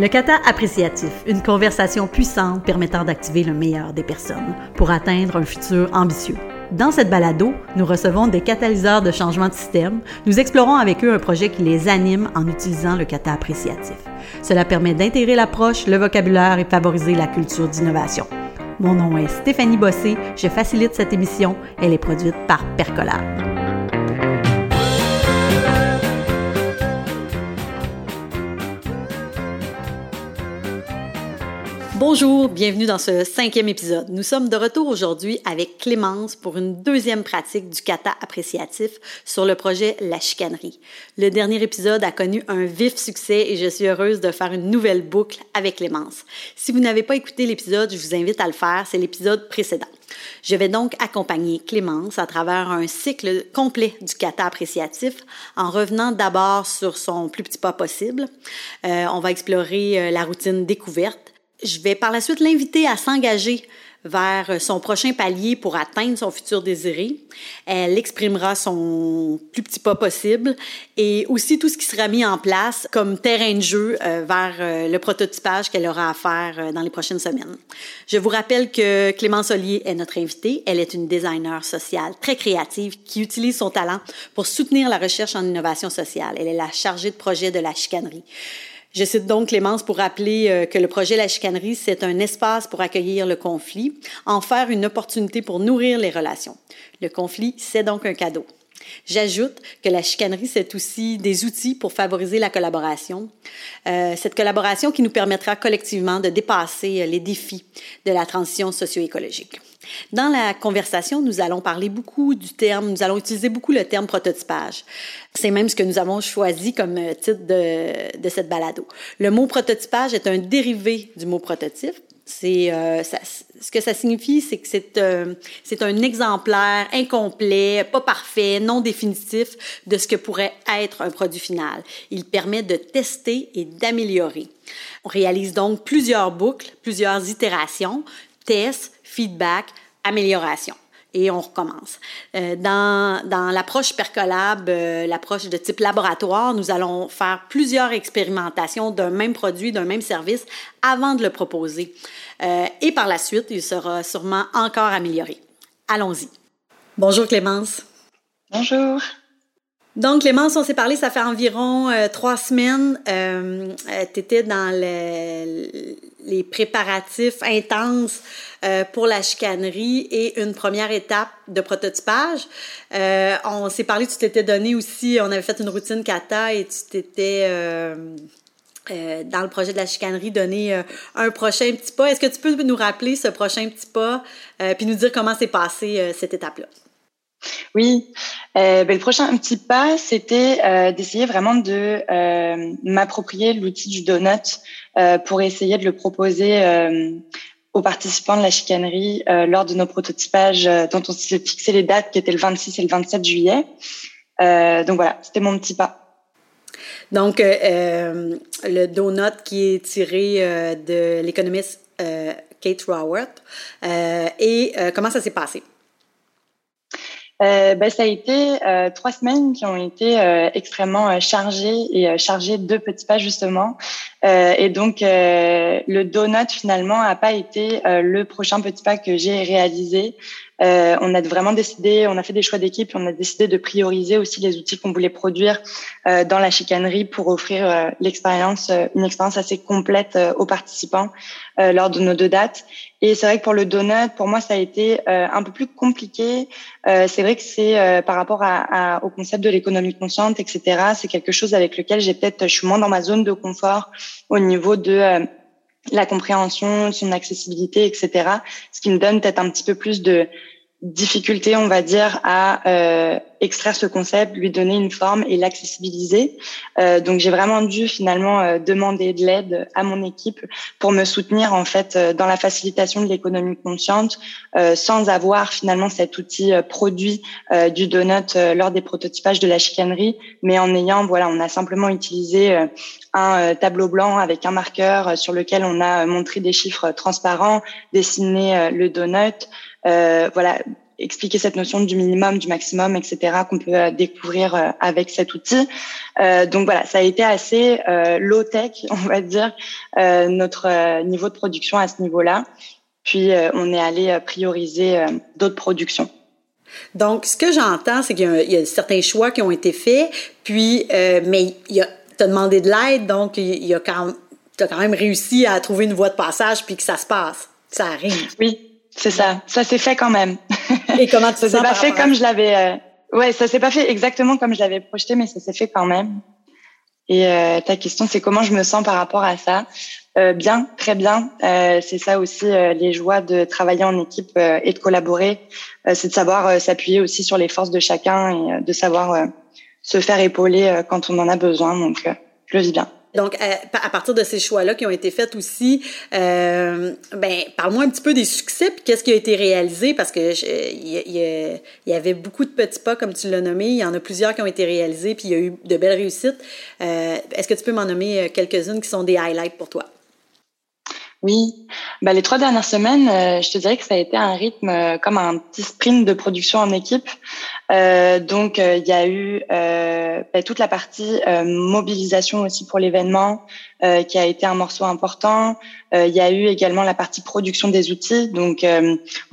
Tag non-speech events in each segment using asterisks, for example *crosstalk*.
Le kata appréciatif, une conversation puissante permettant d'activer le meilleur des personnes pour atteindre un futur ambitieux. Dans cette balado, nous recevons des catalyseurs de changement de système. Nous explorons avec eux un projet qui les anime en utilisant le kata appréciatif. Cela permet d'intégrer l'approche, le vocabulaire et favoriser la culture d'innovation. Mon nom est Stéphanie Bossé, je facilite cette émission. Elle est produite par Percolab. Bonjour, bienvenue dans ce cinquième épisode. Nous sommes de retour aujourd'hui avec Clémence pour une deuxième pratique du kata appréciatif sur le projet La chicanerie. Le dernier épisode a connu un vif succès et je suis heureuse de faire une nouvelle boucle avec Clémence. Si vous n'avez pas écouté l'épisode, je vous invite à le faire, c'est l'épisode précédent. Je vais donc accompagner Clémence à travers un cycle complet du kata appréciatif en revenant d'abord sur son plus petit pas possible. Euh, on va explorer euh, la routine découverte je vais par la suite l'inviter à s'engager vers son prochain palier pour atteindre son futur désiré. Elle exprimera son plus petit pas possible et aussi tout ce qui sera mis en place comme terrain de jeu euh, vers euh, le prototypage qu'elle aura à faire euh, dans les prochaines semaines. Je vous rappelle que Clémence Ollier est notre invitée. Elle est une designer sociale très créative qui utilise son talent pour soutenir la recherche en innovation sociale. Elle est la chargée de projet de la chicanerie. Je cite donc Clémence pour rappeler euh, que le projet La Chicanerie, c'est un espace pour accueillir le conflit, en faire une opportunité pour nourrir les relations. Le conflit, c'est donc un cadeau. J'ajoute que la chicanerie, c'est aussi des outils pour favoriser la collaboration. Euh, cette collaboration qui nous permettra collectivement de dépasser euh, les défis de la transition socio-écologique. Dans la conversation, nous allons parler beaucoup du terme, nous allons utiliser beaucoup le terme prototypage. C'est même ce que nous avons choisi comme euh, titre de, cette balado. Le mot prototypage est un dérivé du mot prototype. C'est euh, ce que ça signifie, c'est que euh, c'est un exemplaire incomplet, pas parfait, non définitif de ce que pourrait être un produit final. Il permet de tester et d'améliorer. On réalise donc plusieurs boucles, plusieurs itérations, tests, feedback, amélioration. Et on recommence. Euh, dans dans l'approche Percolab, euh, l'approche de type laboratoire, nous allons faire plusieurs expérimentations d'un même produit, d'un même service avant de le proposer. Euh, et par la suite, il sera sûrement encore amélioré. Allons-y. Bonjour Clémence. Bonjour. Donc, Clémence, on s'est parlé, ça fait environ euh, trois semaines. Euh, tu étais dans les préparatifs intenses euh, pour la chicanerie et une première étape de prototypage. Euh, on s'est parlé, tu t'étais donné aussi, on avait fait une routine kata et tu t'étais... dans le projet de la chicanerie, donné un prochain petit pas. Est-ce que tu peux nous rappeler ce prochain petit pas, puis nous dire comment s'est passée cette étape-là? Oui, euh, ben, le prochain petit pas, c'était euh, d'essayer vraiment de euh, m'approprier l'outil du donut pour essayer de le proposer aux participants de la chicanerie lors de nos prototypages dont on s'est fixé les dates qui étaient le 26 et le 27 juillet. donc voilà, c'était mon petit pas. Donc, le donut qui est tiré de l'économiste Kate Raworth. et comment ça s'est passé? Euh, bah, Ça a été euh, trois semaines qui ont été euh, extrêmement euh, chargées et euh, chargées de petits pas justement. et donc le donut finalement a pas été le prochain petit pas que j'ai réalisé. Euh, on a vraiment décidé, on a fait des choix d'équipe, on a décidé de prioriser aussi les outils qu'on voulait produire euh, dans la chicanerie pour offrir euh, l'expérience, une expérience assez complète aux participants lors de nos deux dates. Et c'est vrai que pour le donut, pour moi, ça a été un peu plus compliqué. c'est vrai que c'est par rapport à, au concept de l'économie consciente, etc. C'est quelque chose avec lequel j'ai peut-être, je suis moins dans ma zone de confort au niveau de la compréhension, son accessibilité, etc. Ce qui me donne peut-être un petit peu plus de difficulté, on va dire, à euh, extraire ce concept, lui donner une forme et l'accessibiliser. Euh, donc j'ai vraiment dû finalement euh, demander de l'aide à mon équipe pour me soutenir en fait euh, dans la facilitation de l'économie consciente, euh, sans avoir finalement cet outil produit du donut lors des prototypages de la chicanerie, mais en ayant voilà, on a simplement utilisé un tableau blanc avec un marqueur sur lequel on a montré des chiffres transparents, dessiné le donut. Euh, voilà, expliquer cette notion du minimum, du maximum, etc. qu'on peut découvrir avec cet outil. donc voilà, ça a été assez low tech, *laughs* on va dire, notre niveau de production à ce niveau-là. Puis on est allé prioriser d'autres productions. Donc, ce que j'entends, c'est qu'il y, a certains choix qui ont été faits, puis, euh, mais tu as demandé de l'aide, donc il y a quand, tu as quand même réussi à trouver une voie de passage, puis que ça se passe. Ça arrive. Oui, c'est ça. Ça s'est fait quand même. Et comment tu ça *laughs* s'est pas fait comme je l'avais. Euh... Ouais, ça s'est pas fait exactement comme je l'avais projeté, mais ça s'est fait quand même. Et euh, ta question, c'est comment je me sens par rapport à ça? Euh, Bien, très bien. Euh, c'est ça aussi les joies de travailler en équipe et de collaborer. c'est de savoir s'appuyer aussi sur les forces de chacun et de savoir se faire épauler quand on en a besoin. Donc, je le vis bien. Donc, euh, à, partir de ces choix-là qui ont été faits aussi, euh, ben, parle-moi un petit peu des succès, puis qu'est-ce qui a été réalisé, parce que il y, avait beaucoup de petits pas, comme tu l'as nommé. Il y en a plusieurs qui ont été réalisés, puis il y a eu de belles réussites. Euh, est-ce que tu peux m'en nommer quelques-unes qui sont des highlights pour toi? Oui, bah, les trois dernières semaines, euh, je te dirais que ça a été un rythme euh, comme un petit sprint de production en équipe. Euh, donc, il y a eu bah, toute la partie mobilisation aussi pour l'événement, qui a été un morceau important. Il y a eu également la partie production des outils. Donc,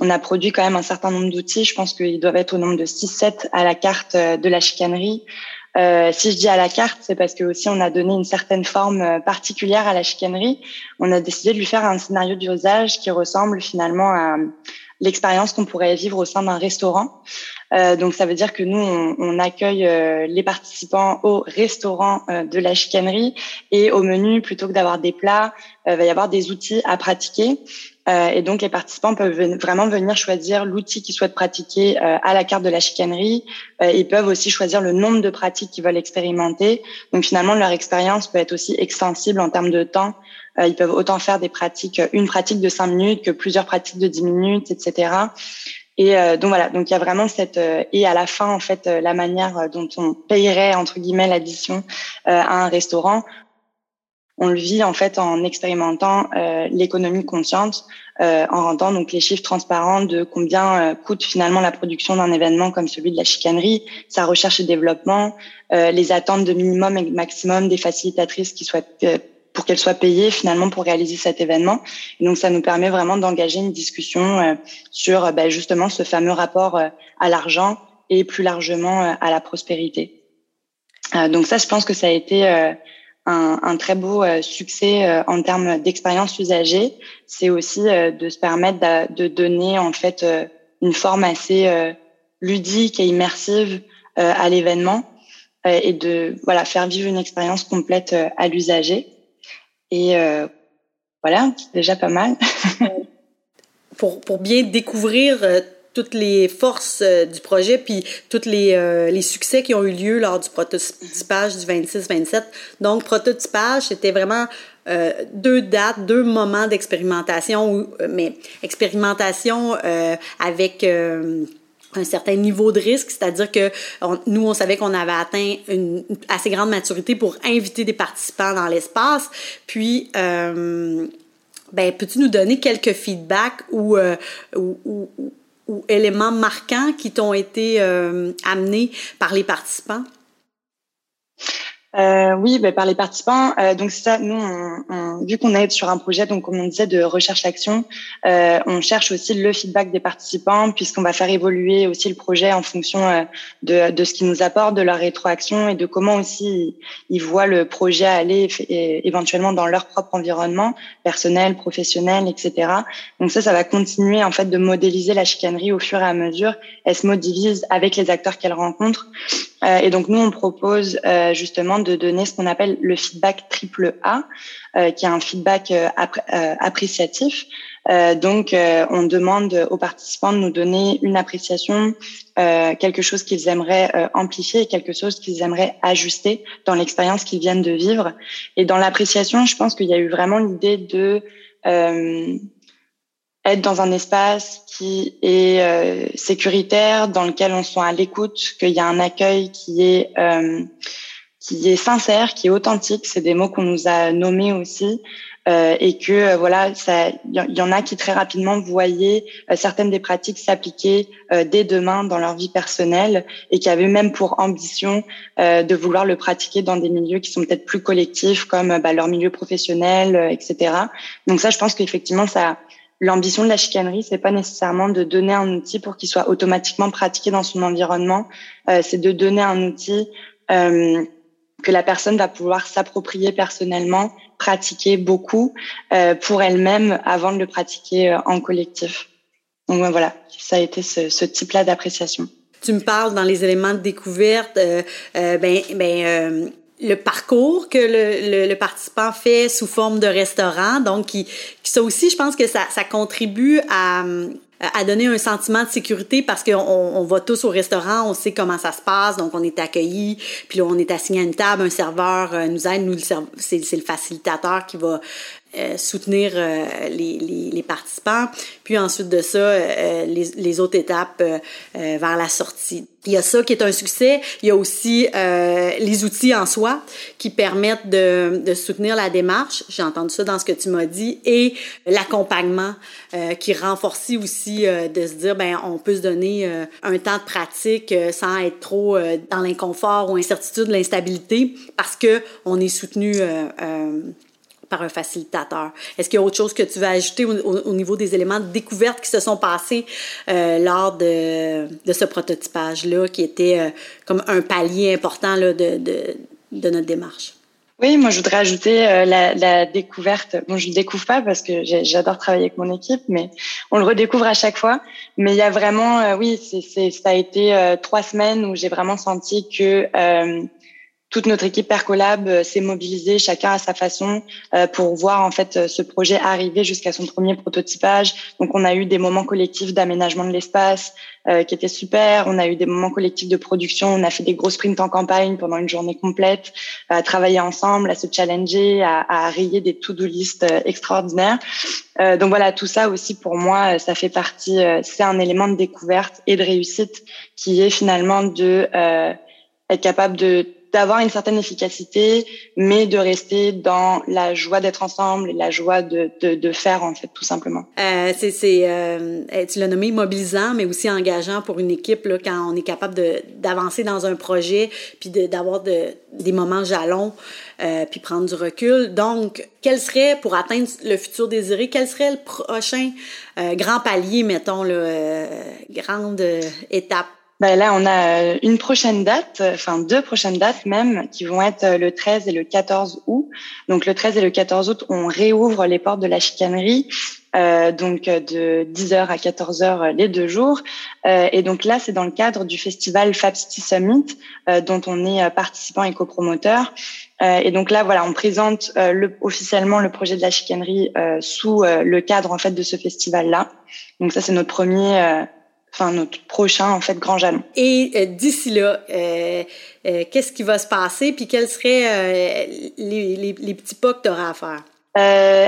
on a produit quand même un certain nombre d'outils. Je pense qu'ils doivent être au nombre de 6-7 à la carte de la chicanerie. Euh, si je dis à la carte, c'est parce que aussi on a donné une certaine forme euh, particulière à la chicanerie. On a décidé de lui faire un scénario d'usage qui ressemble finalement à l'expérience qu'on pourrait vivre au sein d'un restaurant. Euh, donc ça veut dire que nous, on, on accueille euh, les participants au restaurant de la chicanerie et au menu, plutôt que d'avoir des plats, il va y avoir des outils à pratiquer. Euh, et donc, les participants peuvent vraiment venir choisir l'outil qu'ils souhaitent pratiquer euh, à la carte de la chicanerie. Euh, ils peuvent aussi choisir le nombre de pratiques qu'ils veulent expérimenter. Donc, finalement, leur expérience peut être aussi extensible en termes de temps. ils peuvent autant faire des pratiques, une pratique de cinq minutes que plusieurs pratiques de dix minutes, etc. Et donc voilà, donc il y a vraiment cette et à la fin en fait la manière dont on payerait entre guillemets l'addition à un restaurant on le vit en fait en expérimentant euh, l'économie consciente, euh, en rendant donc les chiffres transparents de combien euh, coûte finalement la production d'un événement comme celui de la chicanerie, sa recherche et développement, les attentes de minimum et maximum des facilitatrices qui souhaitent pour qu'elles soient payées finalement pour réaliser cet événement. Et donc ça nous permet vraiment d'engager une discussion sur bah, justement ce fameux rapport à l'argent et plus largement à la prospérité. donc ça, je pense que ça a été un, un, très beau euh, succès euh, en termes d'expérience usagée, c'est aussi euh, de se permettre de, de, donner en fait une forme assez ludique et immersive à l'événement et de voilà faire vivre une expérience complète à l'usager. Et voilà, déjà pas mal. *laughs* pour, pour bien découvrir toutes les forces euh, du projet, puis tous les, euh, les, succès qui ont eu lieu lors du prototypage du 26-27. Donc, prototypage, c'était vraiment euh, deux dates, deux moments d'expérimentation, mais expérimentation avec un certain niveau de risque, c'est-à-dire que nous, on savait qu'on avait atteint une, assez grande maturité pour inviter des participants dans l'espace. Puis, ben, peux-tu nous donner quelques feedbacks ou, ou, ou éléments marquants qui t'ont été euh, amenés par les participants? Euh, oui, ben, par les participants. Euh, donc ça, nous, on, vu qu'on est sur un projet, donc comme on disait, de recherche-action, euh, on cherche aussi le feedback des participants, puisqu'on va faire évoluer aussi le projet en fonction euh, de, de ce qu'ils nous apportent, de leur rétroaction et de comment aussi ils voient le projet aller éventuellement dans leur propre environnement personnel, professionnel, etc. Donc ça, ça va continuer en fait de modéliser la chicanerie au fur et à mesure. Elle se modélise avec les acteurs qu'elle rencontre. Euh, et donc nous, on propose euh, justement de donner ce qu'on appelle le feedback triple A, euh, qui est un feedback appréciatif. donc, on demande aux participants de nous donner une appréciation, quelque chose qu'ils aimeraient amplifier quelque chose qu'ils aimeraient ajuster dans l'expérience qu'ils viennent de vivre. Et dans l'appréciation, je pense qu'il y a eu vraiment l'idée de être dans un espace qui est euh, sécuritaire, dans lequel on soit à l'écoute, qu'il y a un accueil qui est euh, qui est sincère, qui est authentique. C'est des mots qu'on nous a nommés aussi. Euh, et que euh, voilà, il y, en a qui très rapidement voyaient euh, certaines des pratiques s'appliquer dès demain dans leur vie personnelle et qui avaient même pour ambition de vouloir le pratiquer dans des milieux qui sont peut-être plus collectifs comme bah, leur milieu professionnel, etc. Donc ça, je pense qu'effectivement, ça L'ambition de la chicanerie, c'est pas nécessairement de donner un outil pour qu'il soit automatiquement pratiqué dans son environnement. c'est de donner un outil que la personne va pouvoir s'approprier personnellement, pratiquer beaucoup euh, pour elle-même avant de le pratiquer euh, en collectif. Donc voilà, ça a été ce, ce type-là d'appréciation. Tu me parles dans les éléments de découverte, euh, euh ben, ben euh, le parcours que le, le, le, participant fait sous forme de restaurant, donc qui, ça aussi, je pense que ça, ça contribue à à donner un sentiment de sécurité parce qu'on on va tous au restaurant, on sait comment ça se passe, donc on est accueilli, puis là, on est assigné à une table, un serveur euh, nous aide, nous c'est le facilitateur qui va euh, soutenir euh, les, les, les, participants. Puis ensuite de ça, euh, les, les, autres étapes vers la sortie. Il y a ça qui est un succès. Il y a aussi les outils en soi qui permettent de, de soutenir la démarche. J'ai entendu ça dans ce que tu m'as dit. Et l'accompagnement qui renforce aussi de se dire, ben on peut se donner un temps de pratique sans être trop dans l'inconfort ou incertitude, l'instabilité, parce que on est soutenu par un facilitateur. Est-ce qu'il y a autre chose que tu veux ajouter au, niveau des éléments de découverte qui se sont passés euh, lors de, de ce prototypage-là, qui était euh, comme un palier important là, de, de, de, notre démarche? Oui, moi je voudrais ajouter euh, la, la, découverte. Bon, je ne découvre pas parce que j'adore travailler avec mon équipe, mais on le redécouvre à chaque fois. Mais il y a vraiment, oui, c'est, ça a été trois semaines où j'ai vraiment senti que toute notre équipe Percolab euh, s'est mobilisée, chacun à sa façon, euh, pour voir en fait euh, ce projet arriver jusqu'à son premier prototypage. Donc, on a eu des moments collectifs d'aménagement de l'espace qui étaient super. On a eu des moments collectifs de production. On a fait des gros sprints en campagne pendant une journée complète, à travailler ensemble, à se challenger, à, à rayer des to-do list extraordinaires. donc voilà, tout ça aussi pour moi, ça fait partie. c'est un élément de découverte et de réussite qui est finalement de être capable de d'avoir une certaine efficacité, mais de rester dans la joie d'être ensemble et la joie de, de, faire, en fait, tout simplement. Euh, c'est, euh, tu l'as nommé mobilisant, mais aussi engageant pour une équipe, là, quand on est capable de, d'avancer dans un projet, puis de, d'avoir de, des moments jalons, euh, puis prendre du recul. Donc, quel serait, pour atteindre le futur désiré, quel serait le prochain euh, grand palier, mettons, là, grande étape ben là, on a euh, une prochaine date, enfin deux prochaines dates même, qui vont être euh, le 13 et le 14 août. Donc le 13 et le 14 août, on réouvre les portes de la chicanerie, euh, donc de 10h à 14h les deux jours. Euh, et donc là, c'est dans le cadre du festival Fab City Summit, euh, dont on est participant et copromoteur. et donc là, voilà, on présente le, officiellement le projet de la chicanerie sous le cadre en fait de ce festival-là. Donc ça, c'est notre premier enfin notre prochain en fait grand jalon. Et euh, d'ici là, euh, euh, qu'est-ce qui va se passer, puis quels seraient les, les, les, petits pas que tu auras à faire?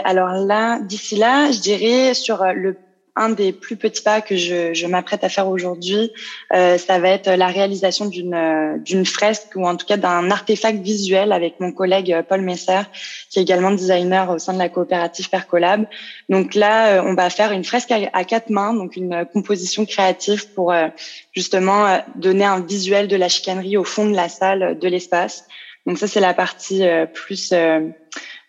alors là, d'ici là, je dirais sur le un des plus petits pas que je, m'apprête à faire aujourd'hui, euh, ça va être la réalisation d'une euh, d'une fresque ou en tout cas d'un artefact visuel avec mon collègue euh, Paul Messer, qui est également designer au sein de la coopérative Percolab. Donc là, on va faire une fresque à, quatre mains, donc une composition créative pour justement donner un visuel de la chicanerie au fond de la salle, de l'espace. Donc ça, c'est la partie plus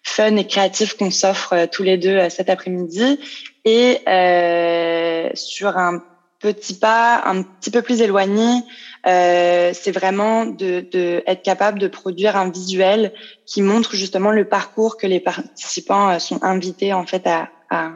fun et créative qu'on s'offre tous les deux cet après-midi. Et euh, sur un petit pas un petit peu plus éloigné, euh, c'est vraiment de, de, être capable de produire un visuel qui montre justement le parcours que les participants euh, sont invités en fait à, à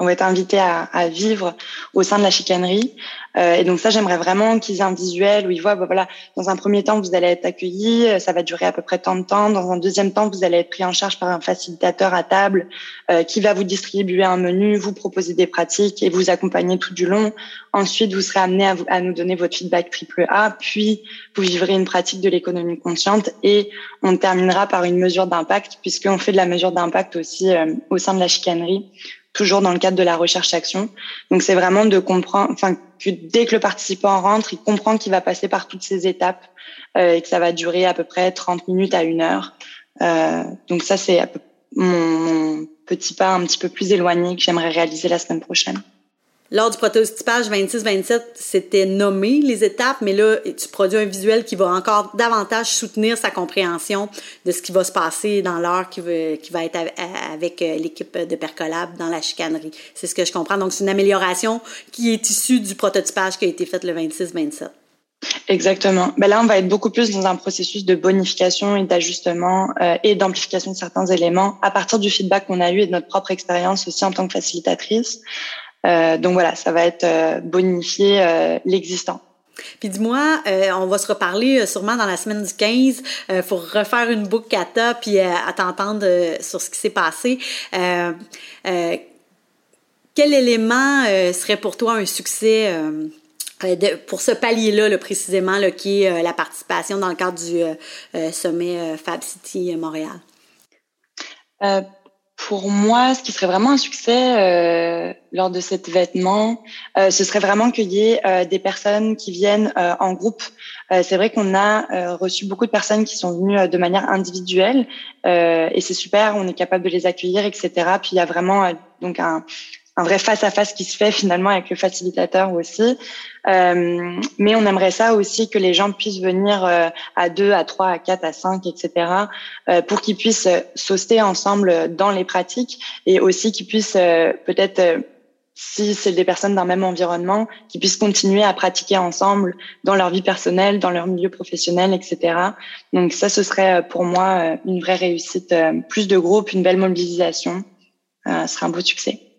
on va être invité à, à, vivre au sein de la chicanerie. Euh, et donc ça, j'aimerais vraiment qu'ils aient un visuel où ils voient, bah, voilà, dans un premier temps, vous allez être accueillis, euh, ça va durer à peu près tant de temps. Dans un deuxième temps, vous allez être pris en charge par un facilitateur à table euh, qui va vous distribuer un menu, vous proposer des pratiques et vous accompagner tout du long. Ensuite, vous serez amené à, vous, à nous donner votre feedback triple A, puis vous vivrez une pratique de l'économie consciente et on terminera par une mesure d'impact puisqu'on fait de la mesure d'impact aussi euh, au sein de la chicanerie toujours dans le cadre de la recherche-action. Donc c'est vraiment de comprendre, enfin que dès que le participant rentre, il comprend qu'il va passer par toutes ces étapes euh, et que ça va durer à peu près 30 minutes à une heure. Euh, donc ça c'est mon petit pas un petit peu plus éloigné que j'aimerais réaliser la semaine prochaine. Lors du prototypage 26-27, c'était nommé les étapes, mais là, tu produis un visuel qui va encore davantage soutenir sa compréhension de ce qui va se passer dans l'heure qui va, être avec euh, l'équipe de Percolab dans la chicanerie. C'est ce que je comprends. Donc, c'est une amélioration qui est issue du prototypage qui a été fait le 26-27. Exactement. Ben là, on va être beaucoup plus dans un processus de bonification et d'ajustement euh, et d'amplification de certains éléments à partir du feedback qu'on a eu et de notre propre expérience aussi en tant que facilitatrice. Euh, donc voilà, ça va être euh, bonifier euh, l'existant. Puis dis-moi, on va se reparler sûrement dans la semaine du 15 euh, pour refaire une boucle kata puis à t'entendre sur ce qui s'est passé. quel élément serait pour toi un succès de, pour ce palier-là, là, précisément, là, qui est la participation dans le cadre du sommet Fab City Montréal? Pour moi, ce qui serait vraiment un succès euh, lors de cet événement, euh, ce serait vraiment qu'il y ait euh, des personnes qui viennent euh, en groupe. Euh, c'est vrai qu'on a reçu beaucoup de personnes qui sont venues de manière individuelle et c'est super, on est capable de les accueillir, etc. Puis il y a vraiment donc un, un vrai face à face qui se fait finalement avec le facilitateur aussi. Euh, mais on aimerait ça aussi que les gens puissent venir euh, à deux, à trois, à quatre, à cinq, etc. Euh, pour qu'ils puissent sauter ensemble dans les pratiques et aussi qu'ils puissent peut-être si c'est des personnes d'un même environnement, qui puissent continuer à pratiquer ensemble dans leur vie personnelle, dans leur milieu professionnel, etc. Donc ça, ce serait pour moi une vraie réussite. Plus de groupes, une belle mobilisation, ce serait un beau succès.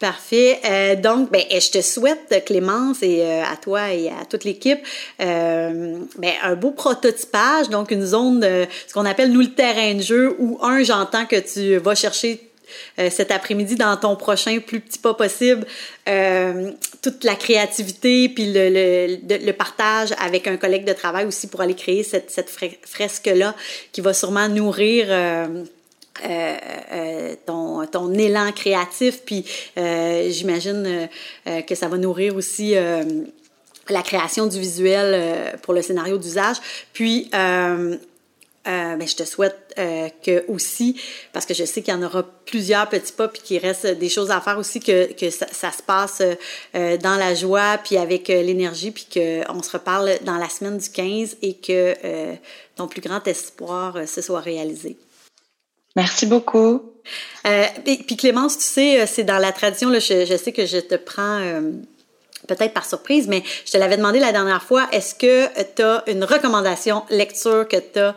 Parfait. Euh, donc, ben, je te souhaite, Clémence, et euh, à toi et à toute l'équipe, euh, ben, un beau prototypage, donc une zone, ce qu'on appelle, nous, le terrain de jeu, où, un, j'entends que tu vas chercher cet après-midi dans ton prochain plus petit pas possible toute la créativité puis le, le, le, partage avec un collègue de travail aussi pour aller créer cette, cette fresque-là qui va sûrement nourrir euh, euh, ton, ton, élan créatif, puis euh, j'imagine que ça va nourrir aussi la création du visuel pour le scénario d'usage. Puis, ben, je te souhaite que aussi, parce que je sais qu'il y en aura plusieurs petits pas, puis qu'il reste des choses à faire aussi, que, que ça se passe dans la joie, puis avec l'énergie, puis qu'on se reparle dans la semaine du 15 et que ton plus grand espoir se soit réalisé. Merci beaucoup. Euh, puis Clémence, tu sais, euh, c'est dans la tradition, là, je, je, sais que je te prends euh, peut-être par surprise, mais je te l'avais demandé la dernière fois, est-ce que tu as une recommandation lecture que tu as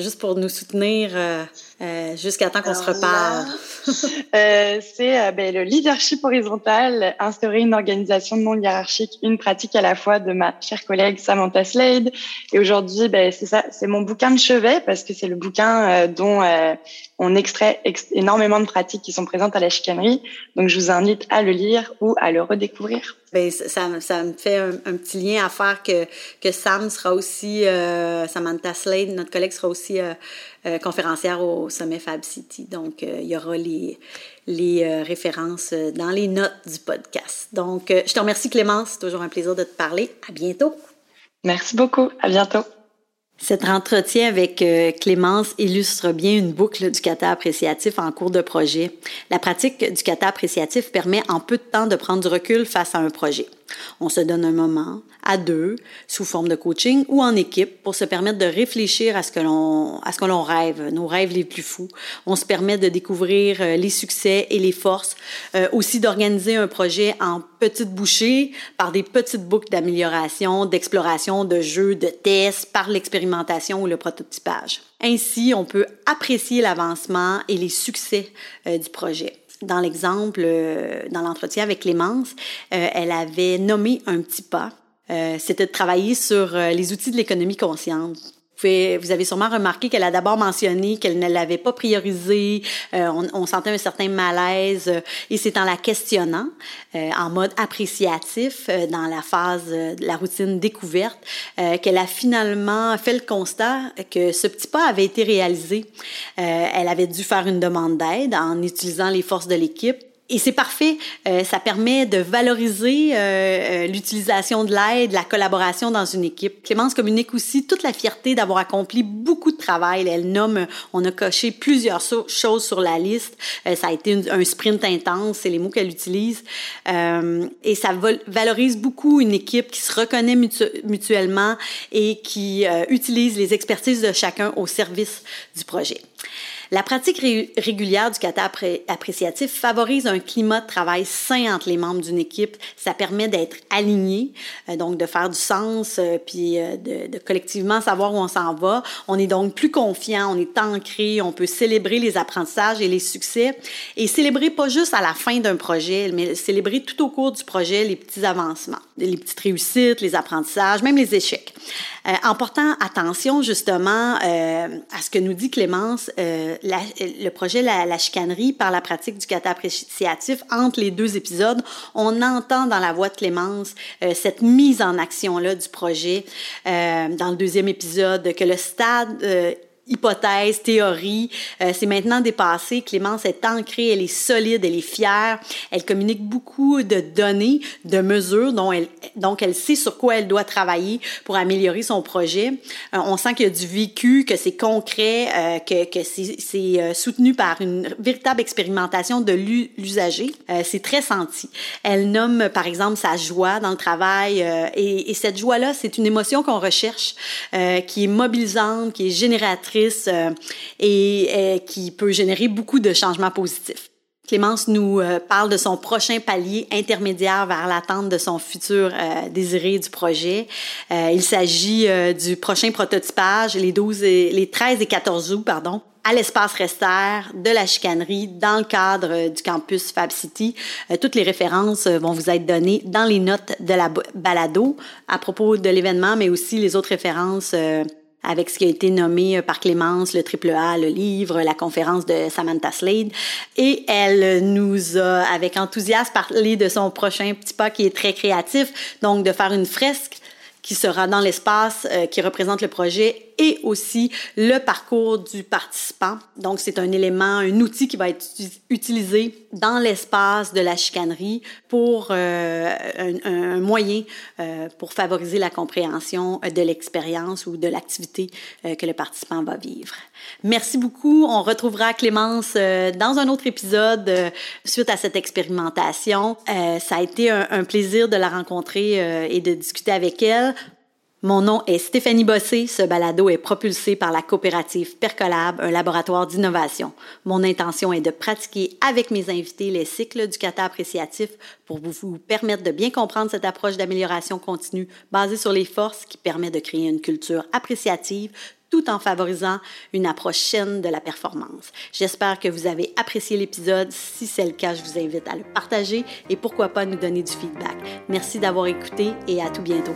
juste pour nous soutenir euh, euh, jusqu'à temps qu'on se reparle? *laughs* euh, c'est euh, ben, le leadership horizontal, instaurer une organisation non hiérarchique, une pratique à la fois de ma chère collègue Samantha Slade. Et aujourd'hui, ben, c'est ça, c'est mon bouquin de chevet parce que c'est le bouquin dont on extrait énormément de pratiques qui sont présentes à la chicanerie. Donc, je vous invite à le lire ou à le redécouvrir. Ben, ça, ça me fait un, petit lien à faire que, que Sam sera aussi, Samantha Slade, notre collègue, sera aussi euh, euh, conférencière au sommet Fab City. Donc, il y aura les, les références dans les notes du podcast. Donc, je te remercie Clémence, c'est toujours un plaisir de te parler. À bientôt. Merci beaucoup. À bientôt. Cet entretien avec euh, Clémence illustre bien une boucle du kata appréciatif en cours de projet. La pratique du kata appréciatif permet en peu de temps de prendre du recul face à un projet. On se donne un moment, à deux, sous forme de coaching ou en équipe, pour se permettre de réfléchir à ce que l'on, à ce que l'on rêve, nos rêves les plus fous. On se permet de découvrir euh, les succès et les forces, euh, aussi d'organiser un projet en petites bouchées, par des petites boucles d'amélioration, d'exploration, de jeux, de tests, par l'expérimentation ou le prototypage. Ainsi, on peut apprécier l'avancement et les succès euh, du projet dans l'exemple, euh, dans l'entretien avec Clémence, euh, elle avait nommé un petit pas. Euh, c'était de travailler sur les outils de l'économie consciente vous avez sûrement remarqué qu'elle a d'abord mentionné qu'elle ne l'avait pas priorisé. Euh, on, sentait un certain malaise euh, et c'est en la questionnant, euh, en mode appréciatif, dans la phase de la routine découverte, qu'elle a finalement fait le constat que ce petit pas avait été réalisé. elle avait dû faire une demande d'aide en utilisant les forces de l'équipe Et c'est parfait. Euh, ça permet de valoriser euh, euh, l'utilisation de l'aide, la collaboration dans une équipe. Clémence communique aussi toute la fierté d'avoir accompli beaucoup de travail. Elle nomme, on a coché plusieurs choses sur la liste. ça a été un sprint intense, c'est les mots qu'elle utilise. et ça valorise beaucoup une équipe qui se reconnaît mutuellement et qui utilise les expertises de chacun au service du projet. La pratique régulière du kata appréciatif favorise un climat de travail sain entre les membres d'une équipe. Ça permet d'être aligné, euh, donc de faire du sens, euh, puis euh, de, de, collectivement savoir où on s'en va. On est donc plus confiant, on est ancré, on peut célébrer les apprentissages et les succès et célébrer pas juste à la fin d'un projet, mais célébrer tout au cours du projet les petits avancements, les petites réussites, les apprentissages, même les échecs. en portant attention justement à ce que nous dit Clémence, le projet la, chicanerie par la pratique du kata entre les deux épisodes, on entend dans la voix de Clémence euh, cette mise en action-là du projet. Euh, dans le deuxième épisode, que le stade euh, hypothèse, théorie. Euh, c'est maintenant dépassé. Clémence est ancrée, elle est solide, elle est fière. Elle communique beaucoup de données, de mesures dont elle, donc elle sait sur quoi elle doit travailler pour améliorer son projet. Euh, on sent qu'il y a du vécu, que c'est concret, euh, que, que c'est soutenu par une véritable expérimentation de l'usager. c'est très senti. Elle nomme par exemple sa joie dans le travail et, et cette joie-là, c'est une émotion qu'on recherche, qui est mobilisante, qui est génératrice euh, et, euh, qui peut générer beaucoup de changements positifs. Clémence nous euh, parle de son prochain palier intermédiaire vers l'attente de son futur désiré du projet. il s'agit du prochain prototypage les 12 et, les 13 et 14 août, pardon, à l'espace Rester de la chicanerie dans le cadre du campus Fab City. toutes les références vont vous être données dans les notes de la balado à propos de l'événement, mais aussi les autres références avec ce qui a été nommé euh, par Clémence, le triple A, le livre, la conférence de Samantha Slade. Et elle nous a, avec enthousiasme, parlé de son prochain petit pas qui est très créatif, donc de faire une fresque qui sera dans l'espace, euh, qui représente le projet et aussi le parcours du participant. Donc, c'est un élément, un outil qui va être utilisé dans l'espace de la chicanerie pour euh, un, moyen euh, pour favoriser la compréhension de l'expérience ou de l'activité euh, que le participant va vivre. Merci beaucoup. On retrouvera Clémence dans un autre épisode suite à cette expérimentation. ça a été un, un plaisir de la rencontrer et de discuter avec elle. Mon nom est Stéphanie Bossé. Ce balado est propulsé par la coopérative Percolab, un laboratoire d'innovation. Mon intention est de pratiquer avec mes invités les cycles du kata appréciatif pour vous permettre de bien comprendre cette approche d'amélioration continue basée sur les forces qui permet de créer une culture appréciative tout en favorisant une approche saine de la performance. J'espère que vous avez apprécié l'épisode. Si c'est le cas, je vous invite à le partager et pourquoi pas nous donner du feedback. Merci d'avoir écouté et à tout bientôt.